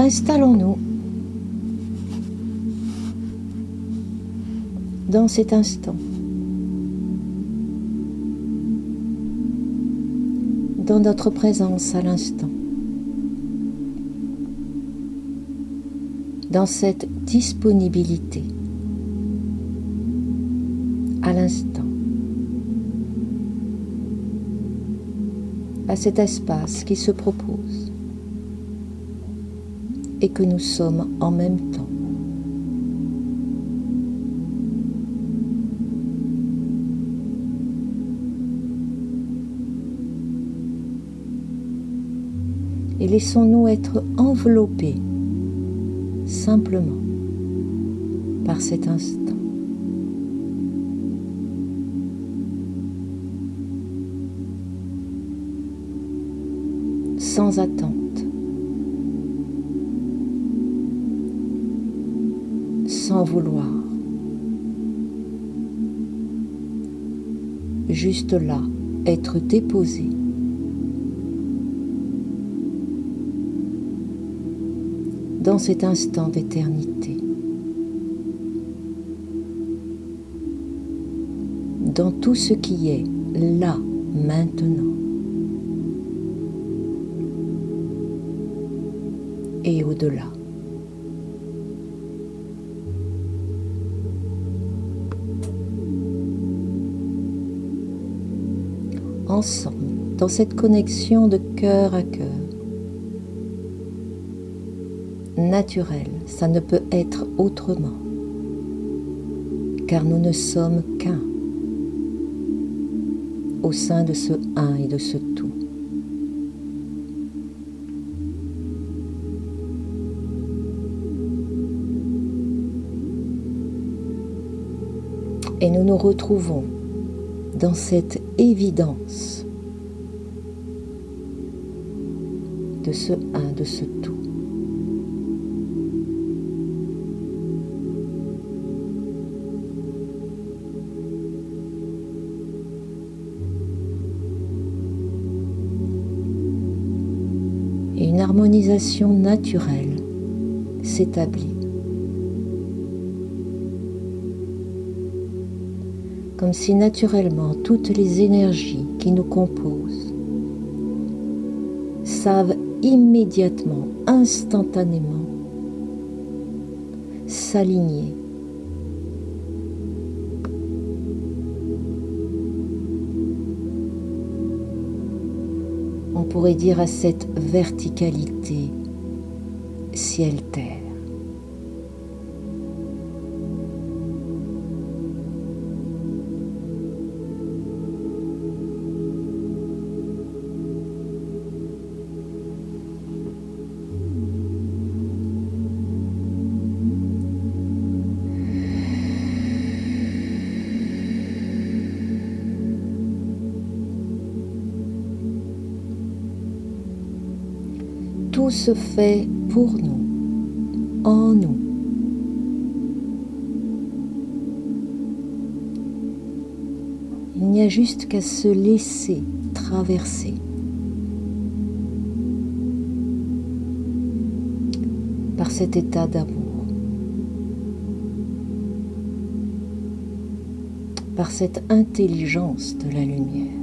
Installons-nous. Dans cet instant, dans notre présence à l'instant, dans cette disponibilité. À l'instant, à cet espace qui se propose et que nous sommes en même temps. Et laissons-nous être enveloppés simplement par cet instant. Sans attente. Sans vouloir. Juste là, être déposé dans cet instant d'éternité, dans tout ce qui est là, maintenant, et au-delà. Ensemble, dans cette connexion de cœur à cœur, naturel, ça ne peut être autrement, car nous ne sommes qu'un au sein de ce un et de ce tout. Et nous nous retrouvons dans cette évidence de ce un, de ce tout. et une harmonisation naturelle s'établit. Comme si naturellement toutes les énergies qui nous composent savent immédiatement, instantanément s'aligner on pourrait dire à cette verticalité ciel-terre. Tout se fait pour nous, en nous. Il n'y a juste qu'à se laisser traverser. par cet état d'amour, par cette intelligence de la lumière.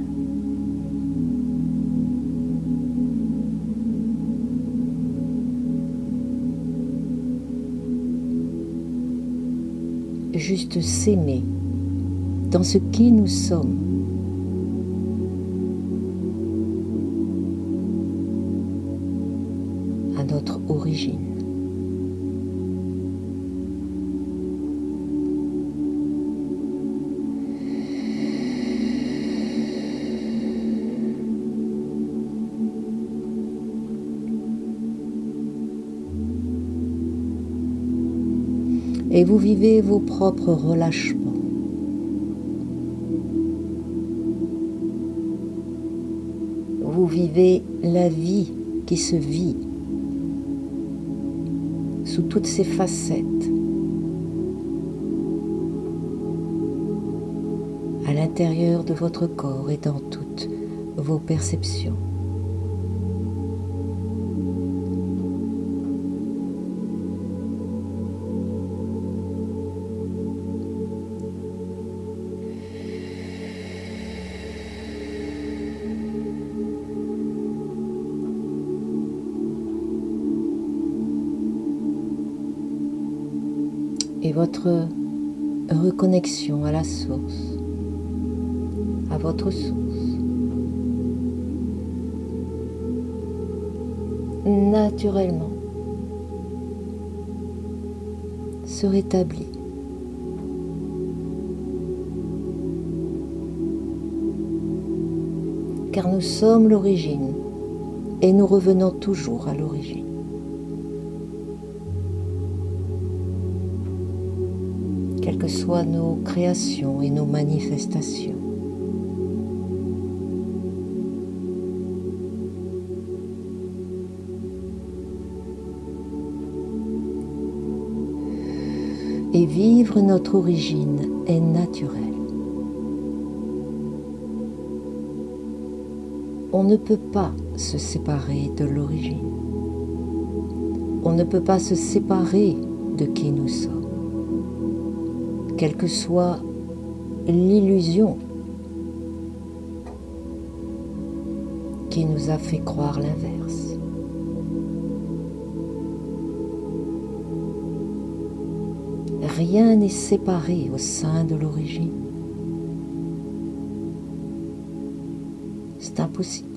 Juste s'aimer dans ce qui nous sommes. à notre origine. Et vous vivez vos propres relâchements. Vous vivez la vie qui se vit sous toutes ses facettes, à l'intérieur de votre corps et dans toutes vos perceptions. Votre reconnexion à la source, à votre source. Naturellement, se rétablit. Car nous sommes l'origine et nous revenons toujours à l'origine. Soient nos créations et nos manifestations. Et vivre notre origine est naturel. On ne peut pas se séparer de l'origine. On ne peut pas se séparer de qui nous sommes. Quelle que soit l'illusion qui nous a fait croire l'inverse. Rien n'est séparé au sein de l'origine. C'est impossible.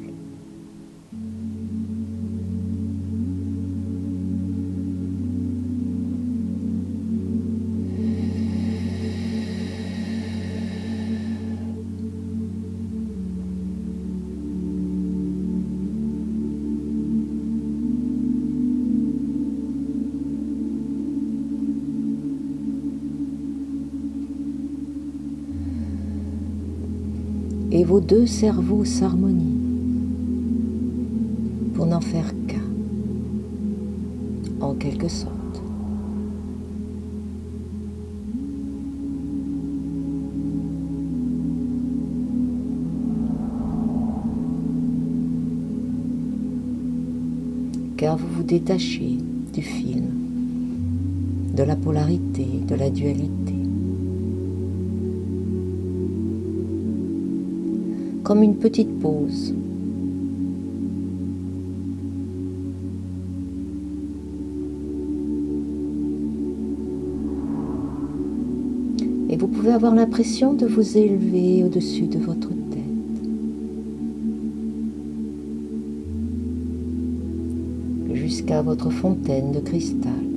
Vos deux cerveaux s'harmonient pour n'en faire qu'un, en quelque sorte. Car vous vous détachez du film, de la polarité, de la dualité. Comme une petite pause. Et vous pouvez avoir l'impression de vous élever au-dessus de votre tête. Jusqu'à votre fontaine de cristal.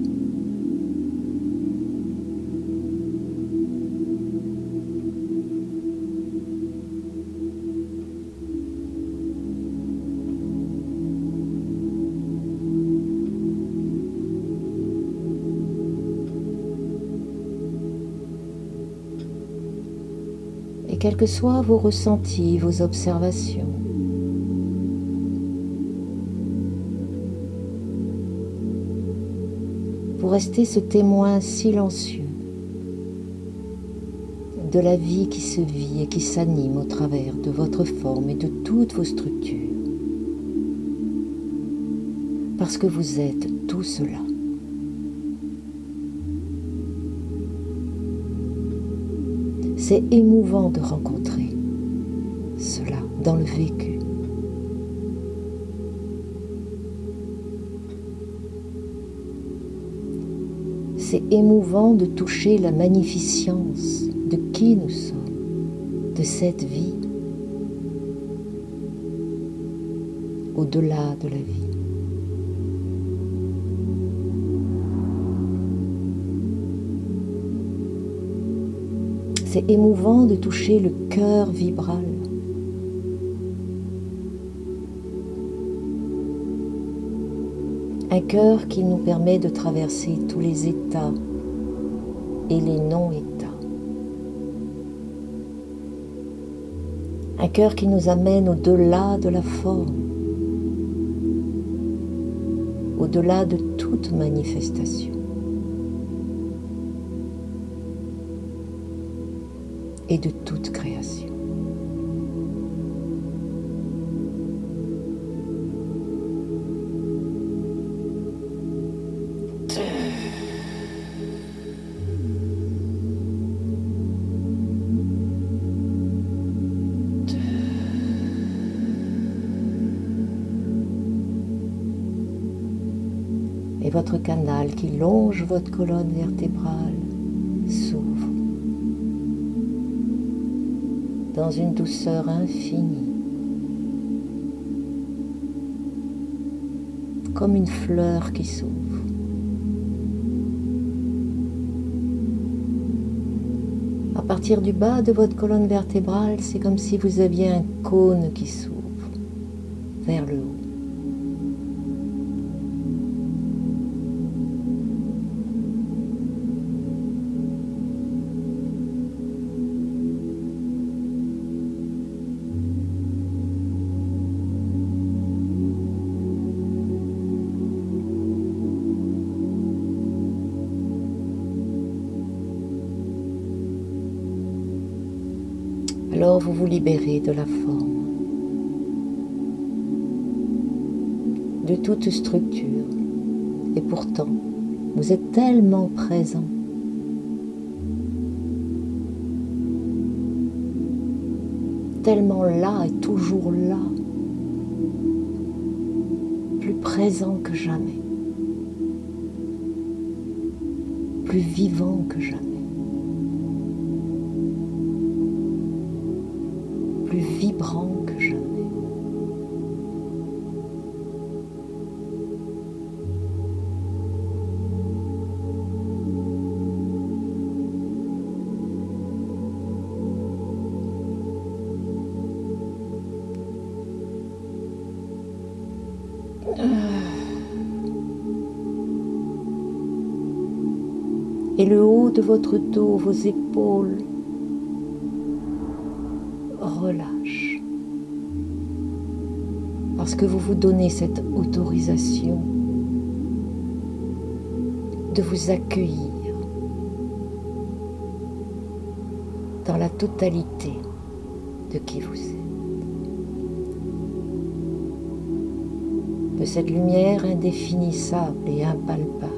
Quels que soient vos ressentis, vos observations. Vous restez ce témoin silencieux de la vie qui se vit et qui s'anime au travers de votre forme et de toutes vos structures. Parce que vous êtes tout cela. C'est émouvant de rencontrer cela dans le vécu. C'est émouvant de toucher la magnificence de qui nous sommes, de cette vie, au-delà de la vie. C'est émouvant de toucher le cœur vibral. Un cœur qui nous permet de traverser tous les états et les non-états. Un cœur qui nous amène au-delà de la forme, au-delà de toute manifestation. Et de toute création. Et votre canal qui longe votre colonne vertébrale dans une douceur infinie, comme une fleur qui s'ouvre. À partir du bas de votre colonne vertébrale, c'est comme si vous aviez un cône qui s'ouvre vers le haut. Vous libérez de la forme, de toute structure. Et pourtant, vous êtes tellement présent. Tellement là et toujours là. Plus présent que jamais. Plus vivant que jamais. Vibrant que jamais. Et le haut de votre dos, vos épaules, Parce que vous vous donnez cette autorisation de vous accueillir dans la totalité de qui vous êtes? De cette lumière indéfinissable et impalpable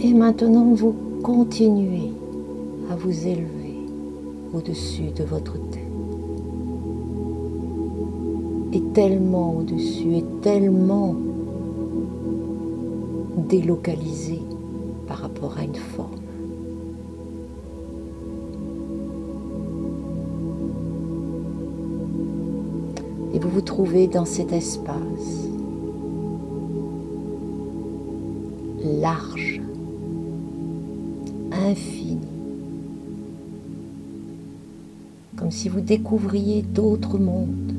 Et maintenant, vous continuez à vous élever au-dessus de votre tête. Et tellement au-dessus, et tellement délocalisé par rapport à une forme. Et vous vous trouvez dans cet espace large si vous découvriez d'autres mondes.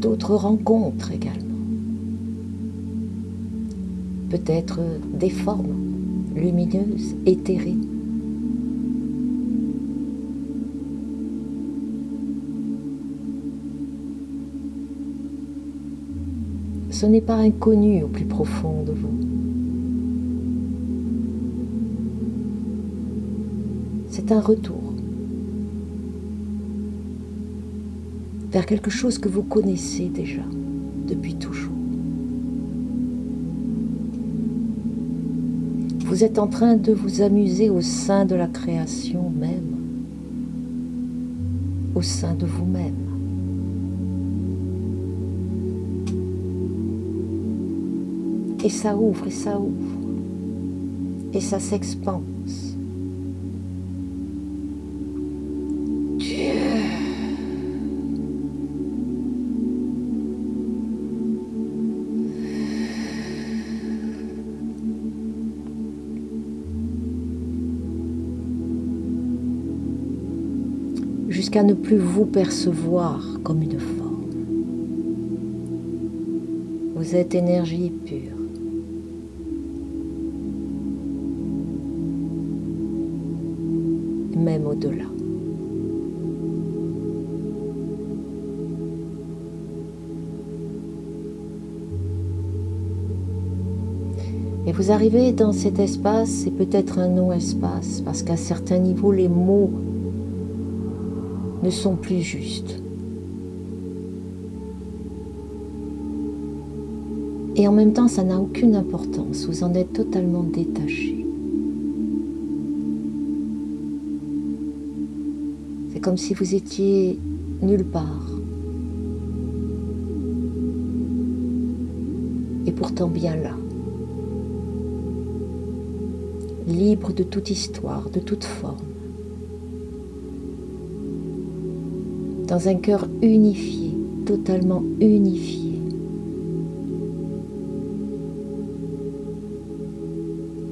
D'autres rencontres également. Peut-être des formes lumineuses, éthérées. ce n'est pas inconnu au plus profond de vous. Un retour vers quelque chose que vous connaissez déjà depuis toujours. Vous êtes en train de vous amuser au sein de la création même, au sein de vous-même. Et ça ouvre, et ça ouvre. Et ça s'expanse. Jusqu'à ne plus vous percevoir comme une forme. Vous êtes énergie pure. même au-delà. Et vous arrivez dans cet espace, c'est peut-être un non-espace, parce qu'à certains niveaux, les mots sont plus justes. Et en même temps, ça n'a aucune importance, vous en êtes totalement détaché. C'est comme si vous étiez nulle part. Et pourtant bien là. Libre de toute histoire, de toute forme. Dans un cœur unifié, totalement unifié.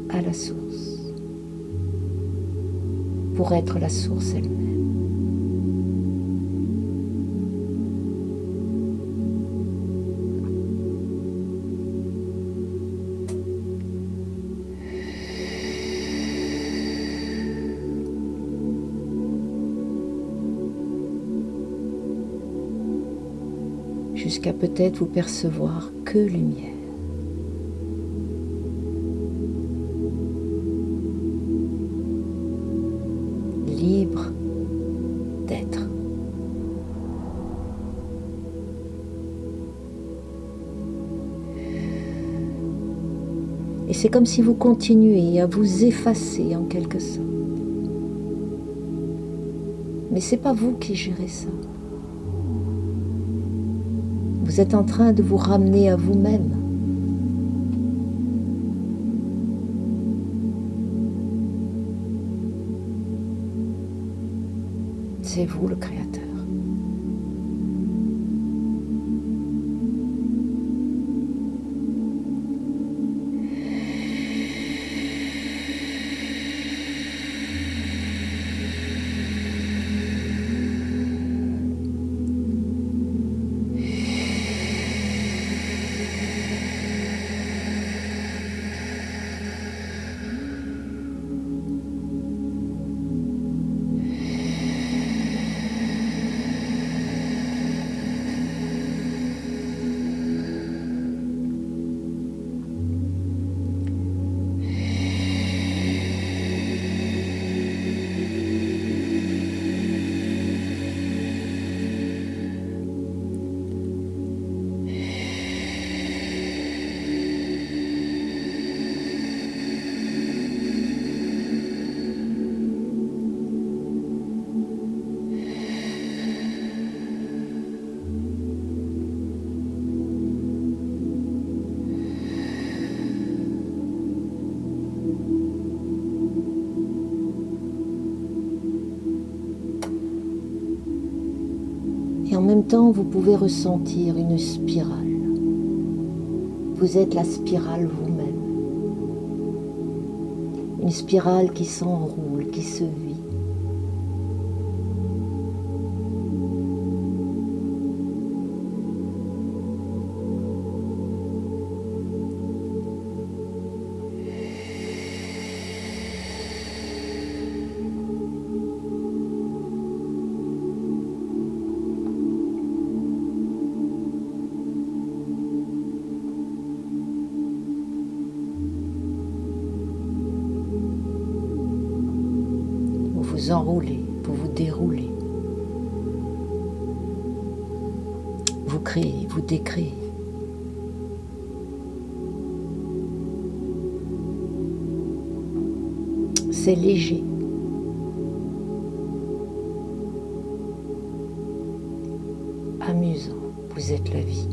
à la source pour être la source elle-même. Peut-être vous percevoir que lumière. Libre d'être. Et c'est comme si vous continuez à vous effacer en quelque sorte. Mais c'est pas vous qui gérez ça. Vous êtes en train de vous ramener à vous-même. C'est vous le Créateur. Même temps, vous pouvez ressentir une spirale. Vous êtes la spirale vous-même. Une spirale qui s'enroule, qui se. Vous décréez. C'est léger. Amusant, vous êtes la vie.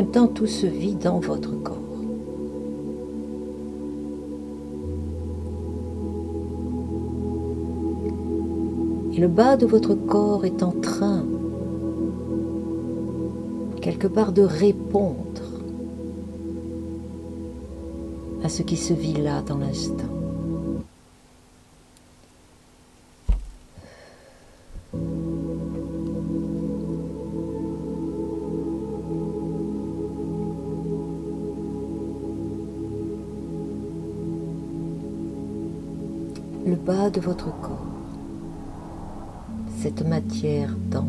Même temps, tout se vit dans votre corps. Et le bas de votre corps est en train, quelque part, de répondre à ce qui se vit là dans l'instant. le bas de votre corps, cette matière dense.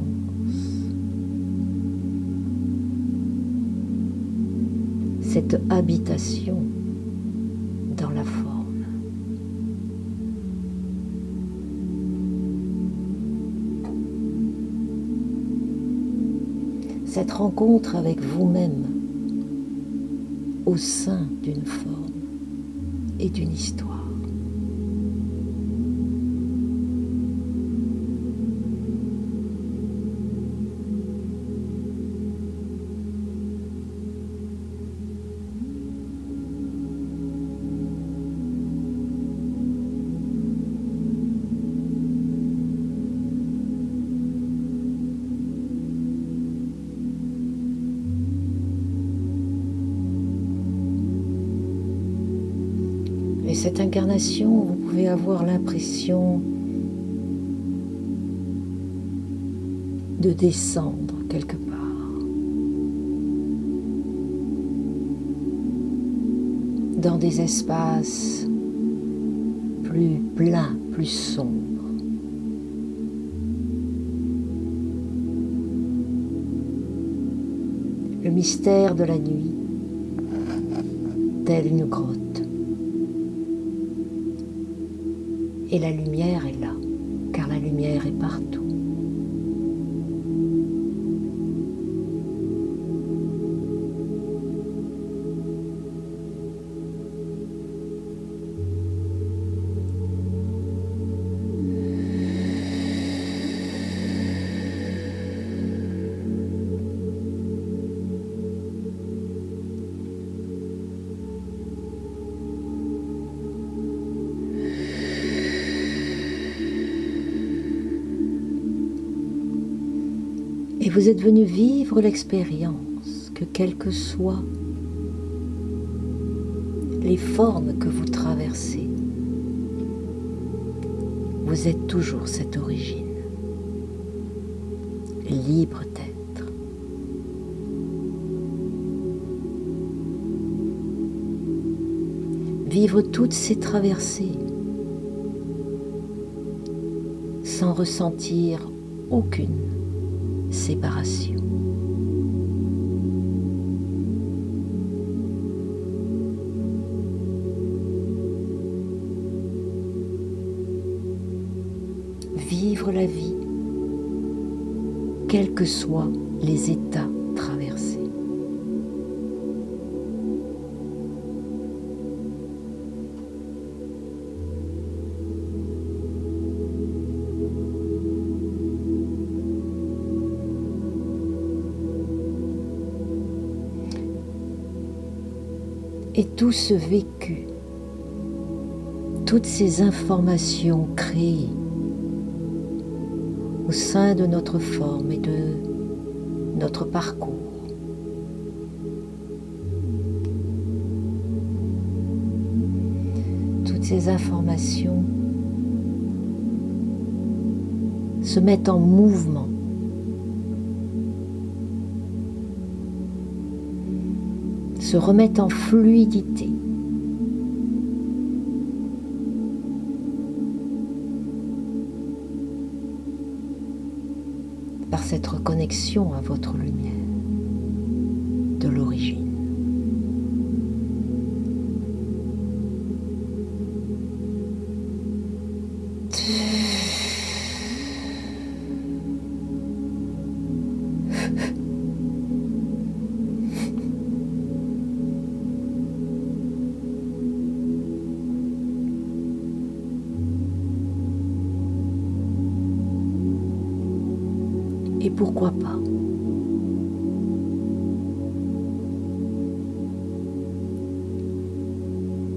cette habitation dans la forme. Cette rencontre avec vous-même au sein d'une forme et d'une histoire. Cette incarnation, vous pouvez avoir l'impression de descendre quelque part. Dans des espaces plus pleins, plus sombres. Le mystère de la nuit, telle une grotte. Et la lumière est là, car la lumière est partout. Vous êtes venu vivre l'expérience que quelles que soient les formes que vous traversez, vous êtes toujours cette origine, libre d'être. Vivre toutes ces traversées sans ressentir aucune séparation. Vivre la vie, quels que soient les états Et tout ce vécu, toutes ces informations créées au sein de notre forme et de notre parcours. Toutes ces informations se mettent en mouvement se remettent en fluidité. Par cette reconnexion à votre lumière pourquoi pas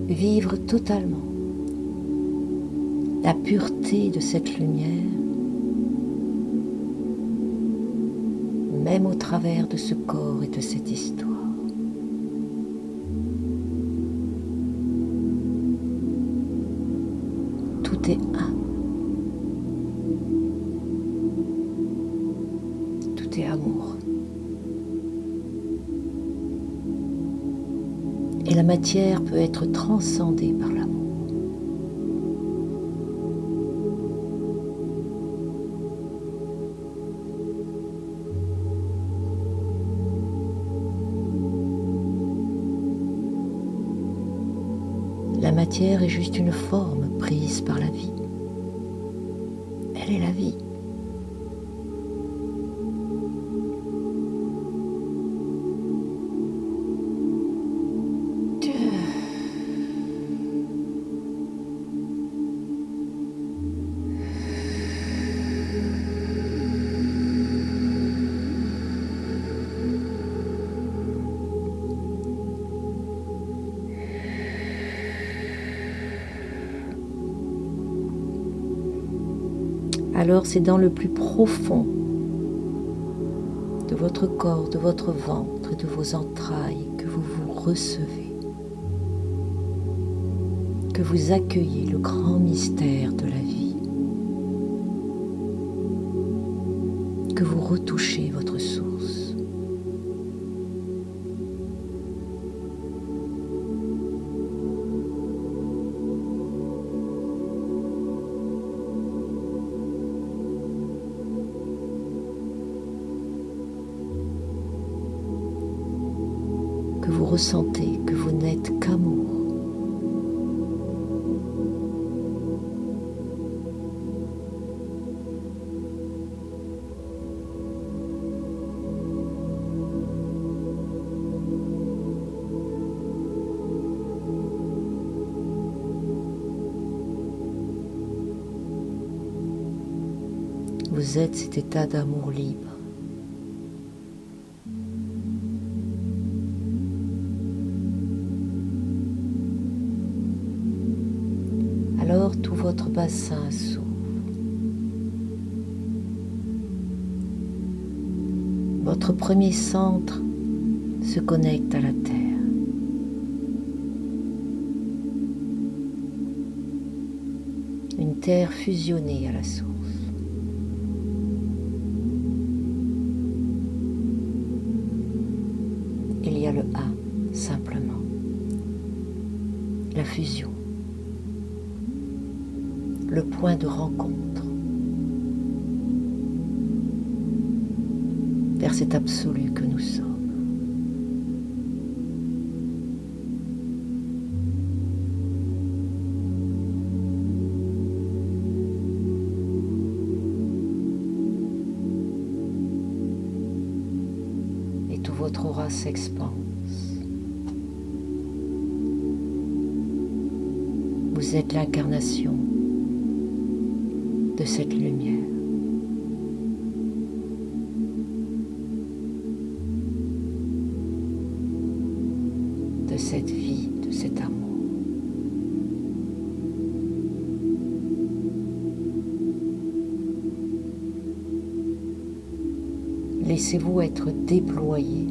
Vivre totalement la pureté de cette lumière, même au travers de ce corps et de cette histoire. La matière peut être transcendée par l'amour. La matière est juste une forme alors c'est dans le plus profond de votre corps, de votre ventre de vos entrailles que vous vous recevez, que vous accueillez le grand mystère de la vie, que vous retouchez ressentez que vous n'êtes qu'amour. Vous êtes cet état d'amour libre. Votre premier centre se connecte à la terre. Une terre fusionnée à la source. Il y a le A, simplement. La fusion. Le point de rencontre. Vers cet absolu que nous sommes. Et tout votre aura s'expanse. Vous êtes l'incarnation de cette lumière. De cette vie, de cet amour. Laissez-vous être déployé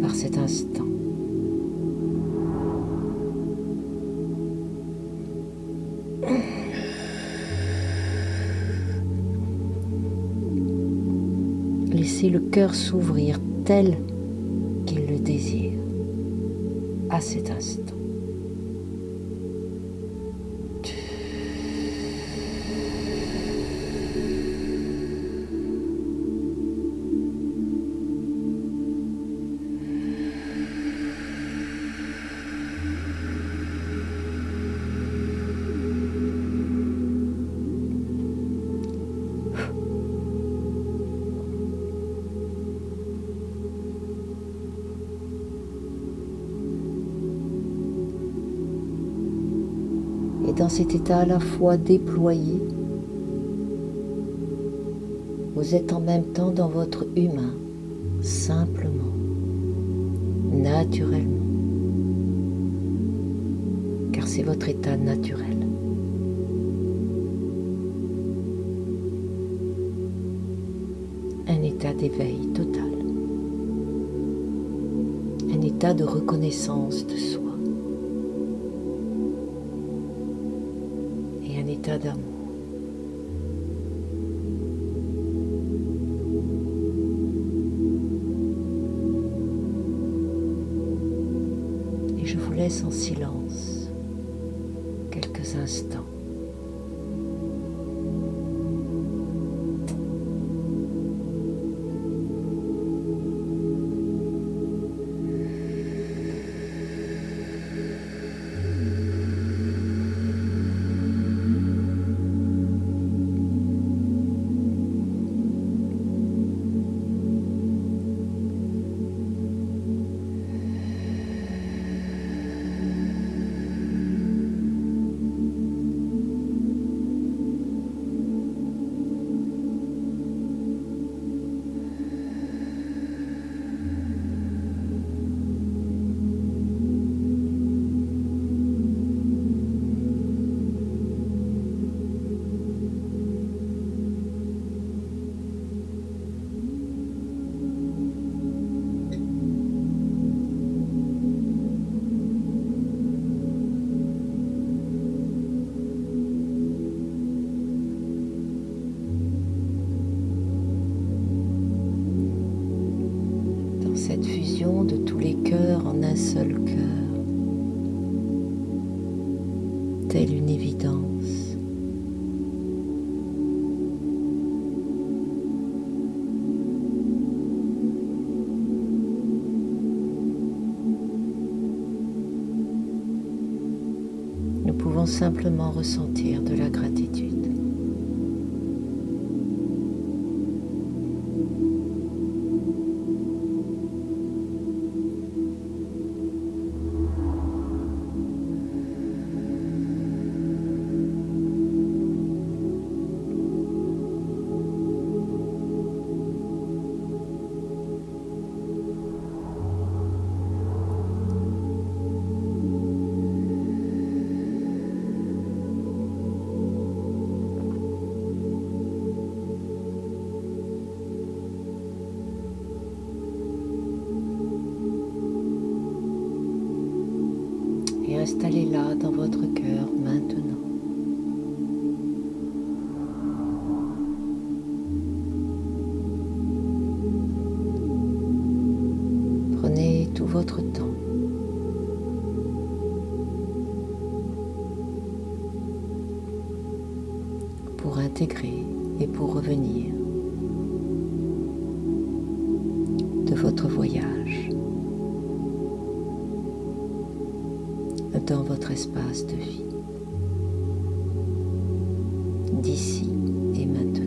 par cet instant. Le cœur s'ouvrir tel qu'il le désire à cet instant. État à la fois déployé, vous êtes en même temps dans votre humain, simplement, naturellement, car c'est votre état naturel. Un état d'éveil total, un état de reconnaissance de soi. Et je vous laisse en silence simplement ressentir de la gratitude. de vie. D'ici et maintenant.